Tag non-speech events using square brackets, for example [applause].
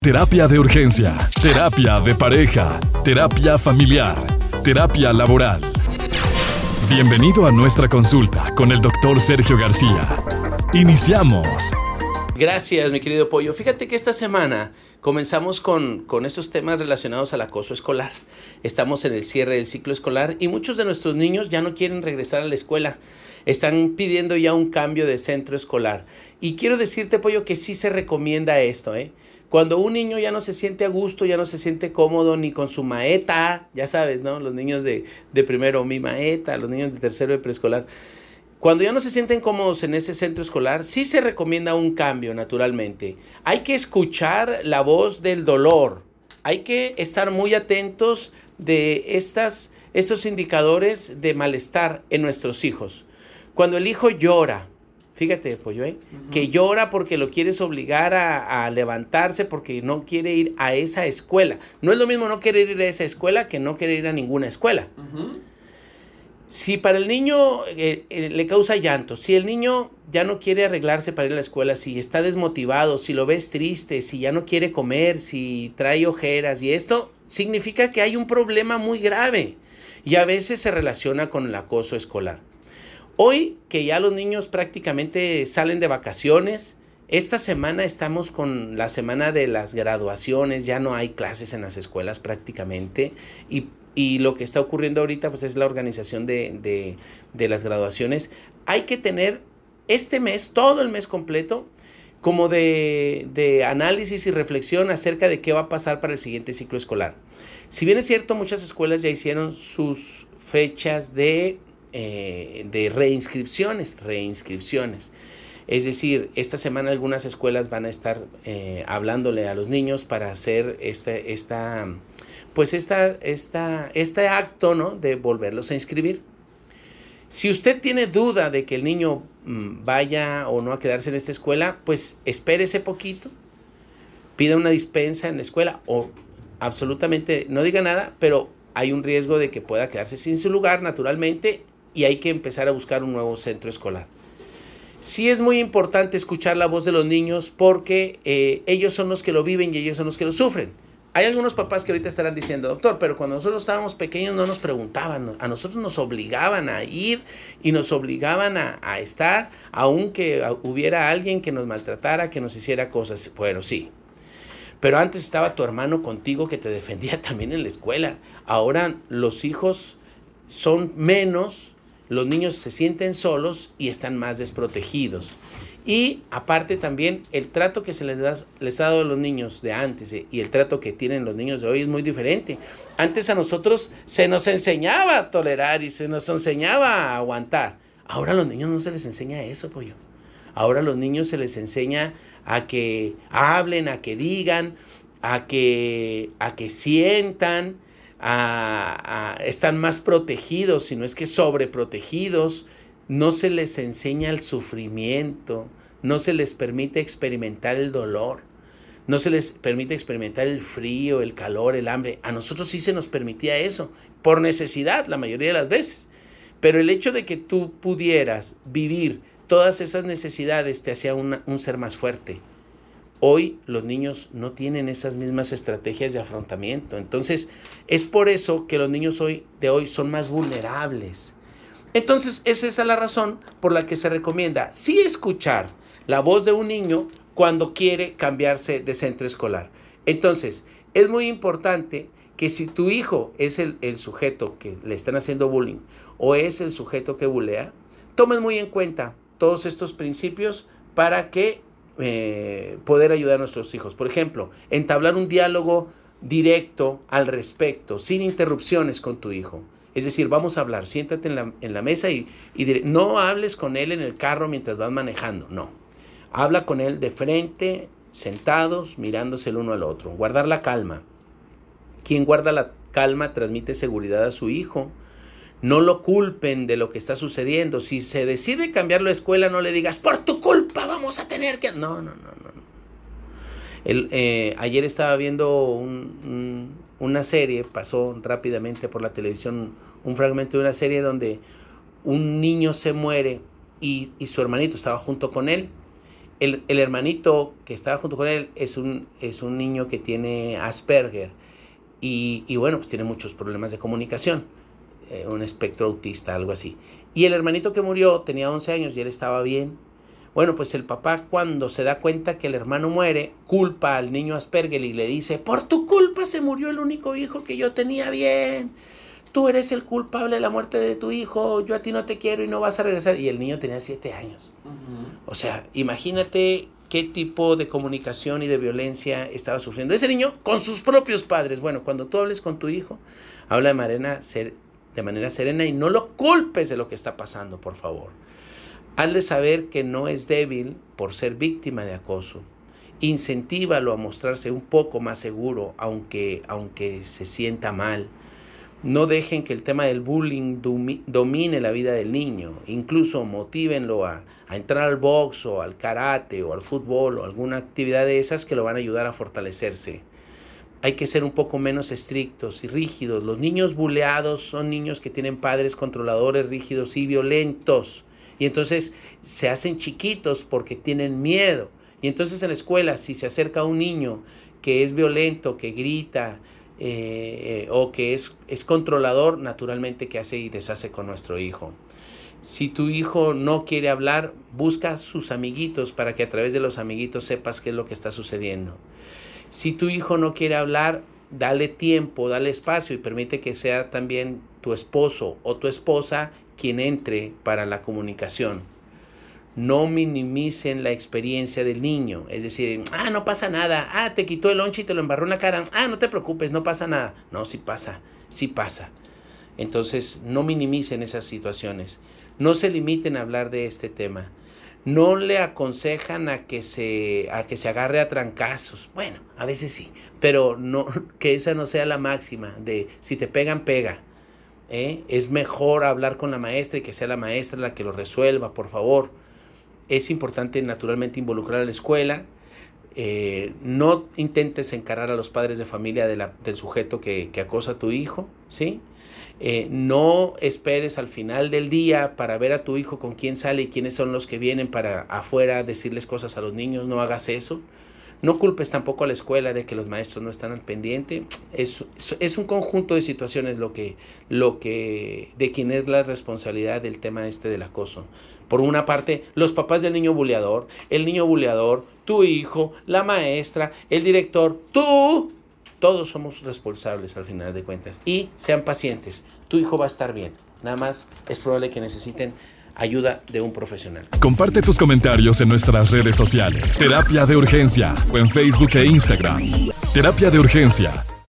Terapia de urgencia, terapia de pareja, terapia familiar, terapia laboral. Bienvenido a nuestra consulta con el doctor Sergio García. Iniciamos. Gracias, mi querido Pollo. Fíjate que esta semana comenzamos con, con estos temas relacionados al acoso escolar. Estamos en el cierre del ciclo escolar y muchos de nuestros niños ya no quieren regresar a la escuela. Están pidiendo ya un cambio de centro escolar. Y quiero decirte, Pollo, que sí se recomienda esto, ¿eh? Cuando un niño ya no se siente a gusto, ya no se siente cómodo ni con su maeta, ya sabes, ¿no? Los niños de, de primero, mi maeta, los niños de tercero de preescolar. Cuando ya no se sienten cómodos en ese centro escolar, sí se recomienda un cambio, naturalmente. Hay que escuchar la voz del dolor. Hay que estar muy atentos de estas, estos indicadores de malestar en nuestros hijos. Cuando el hijo llora, Fíjate, pollo, ¿eh? Que llora porque lo quieres obligar a, levantarse porque no quiere ir a esa escuela. No es lo mismo no querer ir a esa escuela que no querer ir a ninguna escuela. Si para el niño eh, eh, le causa llanto, si el niño ya no quiere arreglarse para ir a la escuela, si está desmotivado, si lo ves triste, si ya no quiere comer, si trae ojeras y esto, significa que hay un problema muy grave y a veces se relaciona con el acoso escolar. Hoy que ya los niños prácticamente salen de vacaciones, esta semana estamos con la semana de las graduaciones, ya no hay clases en las escuelas prácticamente y, lo que está ocurriendo ahorita pues es la organización de, las graduaciones. Hay que tener este mes, todo el mes completo, como de, de análisis y reflexión acerca de qué va a pasar para el siguiente ciclo escolar. Si bien es cierto, muchas escuelas ya hicieron sus fechas de eh, de reinscripciones, reinscripciones. Es decir, esta semana algunas escuelas van a estar eh, hablándole a los niños para hacer este, esta, pues esta, esta, este acto ¿no? de volverlos a inscribir. Si usted tiene duda de que el niño mm, vaya o no a quedarse en esta escuela, pues espérese poquito, pida una dispensa en la escuela o absolutamente no diga nada, pero hay un riesgo de que pueda quedarse sin su lugar naturalmente y hay que empezar a buscar un nuevo centro escolar. Sí es muy importante escuchar la voz de los niños porque eh, ellos son los que lo viven y ellos son los que lo sufren. Hay algunos papás que ahorita estarán diciendo, doctor, pero cuando nosotros estábamos pequeños no nos preguntaban, a nosotros nos obligaban a ir y nos obligaban a, a estar, aunque hubiera alguien que nos maltratara, que nos hiciera cosas. Bueno, sí, pero antes estaba tu hermano contigo que te defendía [laughs] también en la escuela. Ahora los hijos son menos los niños se sienten solos y están más desprotegidos. Y aparte también el trato que se les, da, les ha dado a los niños de antes eh, y el trato que tienen los niños de hoy es muy diferente. Antes a nosotros se nos enseñaba a tolerar y se nos enseñaba a aguantar. Ahora a los niños no se les enseña eso, pollo. Ahora a los niños se les enseña a que hablen, a que digan, a que, a que sientan, están más protegidos, si no es que sobreprotegidos, no se les enseña el sufrimiento, no se les permite experimentar el dolor, no se les permite experimentar el frío, el calor, el hambre. A nosotros sí se nos permitía eso, por necesidad la mayoría de las veces. Pero el hecho de que tú pudieras vivir todas esas necesidades te hacía un ser más fuerte, Hoy los niños no tienen esas mismas estrategias de afrontamiento. Entonces, es por eso que los niños hoy, de hoy son más vulnerables. Entonces, es esa la razón por la que se recomienda sí escuchar la voz de un niño cuando quiere cambiarse de centro escolar. Entonces, es muy importante que si tu hijo es el, el sujeto que le están haciendo bullying o es el sujeto que bulea, tomen muy en cuenta todos estos principios para que eh, poder ayudar a nuestros hijos. Por ejemplo, entablar un diálogo directo al respecto, sin interrupciones con tu hijo. Es decir, vamos a hablar, siéntate en la, mesa y no hables con él en el carro mientras vas manejando, no. Habla con él de frente, sentados, mirándose el uno al otro. Guardar la calma. Quien guarda la calma transmite seguridad a su hijo, no lo culpen de lo que está sucediendo. Si se decide cambiar la escuela, no le digas, por tu culpa vamos a tener que... No, no, no, no. El, eh, ayer estaba viendo una serie, pasó rápidamente por la televisión un fragmento de una serie donde un niño se muere y, y su hermanito estaba junto con él El, hermanito que estaba junto con él es un, es un niño que tiene Asperger y, y bueno, pues tiene muchos problemas de comunicación, eh, un espectro autista, algo así. Y el hermanito que murió tenía 11 años y él estaba bien. Bueno, pues el papá cuando se da cuenta que el hermano muere, culpa al niño Asperger y le dice, por tu culpa se murió el único hijo que yo tenía bien tú eres el culpable de la muerte de tu hijo, yo a ti no te quiero y no vas a regresar. Y el niño tenía siete años. O sea, imagínate qué tipo de comunicación y de violencia estaba sufriendo ese niño con sus propios padres. Bueno, cuando tú hables con tu hijo, habla de manera, de manera serena y no lo culpes de lo que está pasando, por favor. Hazle saber que no es débil por ser víctima de acoso. Incentívalo a mostrarse un poco más seguro, aunque, aunque se sienta mal. No dejen que el tema del bullying domine la vida del niño. Incluso motívenlo a, entrar al box o al karate o al fútbol o alguna actividad de esas que lo van a ayudar a fortalecerse. Hay que ser un poco menos estrictos y rígidos. Los niños buleados son niños que tienen padres controladores, rígidos y violentos. Y entonces se hacen chiquitos porque tienen miedo. Y entonces en la escuela, si se acerca un niño que es violento, que grita, eh, o que es, es controlador, naturalmente que hace y deshace con nuestro hijo. Si tu hijo no quiere hablar, busca sus amiguitos para que a través de los amiguitos sepas qué es lo que está sucediendo. Si tu hijo no quiere hablar, dale tiempo, dale espacio y permite que sea también tu esposo o tu esposa quien entre para la comunicación no minimicen la experiencia del niño. Es decir, ah, no pasa nada, ah, te quitó el lonche y te lo embarró en la cara, ah, no te preocupes, no pasa nada. No, sí pasa, sí pasa. Entonces, no minimicen esas situaciones. No se limiten a hablar de este tema. No le aconsejan a que se, a que se agarre a trancazos. Bueno, a veces sí, pero no, [laughs] que esa no sea la máxima de si te pegan, pega. ¿eh? Es mejor hablar con la maestra y que sea la maestra la que lo resuelva, por favor es importante naturalmente involucrar a la escuela. Eh, no intentes encarar a los padres de familia del sujeto que, acosa a tu hijo, ¿sí? Eh, no esperes al final del día para ver a tu hijo con quién sale y quiénes son los que vienen para afuera decirles cosas a los niños, no hagas eso. No culpes tampoco a la escuela de que los maestros no están al pendiente. Es, es un conjunto de situaciones lo que, lo que, de quién es la responsabilidad del tema este del acoso. Por una parte, los papás del niño buleador, el niño buleador, tu hijo, la maestra, el director, tú. Todos somos responsables al final de cuentas. Y sean pacientes. Tu hijo va a estar bien. Nada más es probable que necesiten ayuda de un profesional. Comparte tus comentarios en nuestras redes sociales. Terapia de Urgencia o en Facebook e Instagram. Terapia de Urgencia